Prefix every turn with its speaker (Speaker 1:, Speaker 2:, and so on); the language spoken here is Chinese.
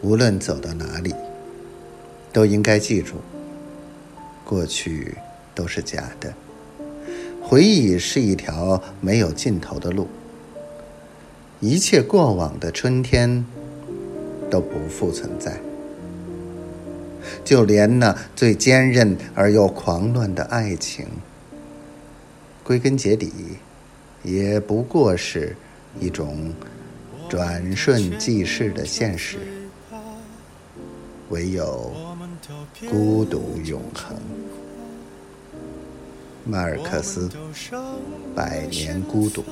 Speaker 1: 无论走到哪里，都应该记住：过去都是假的，回忆是一条没有尽头的路，一切过往的春天都不复存在。就连那最坚韧而又狂乱的爱情，归根结底，也不过是一种转瞬即逝的现实。唯有孤独永恒。马尔克斯，《百年孤独》。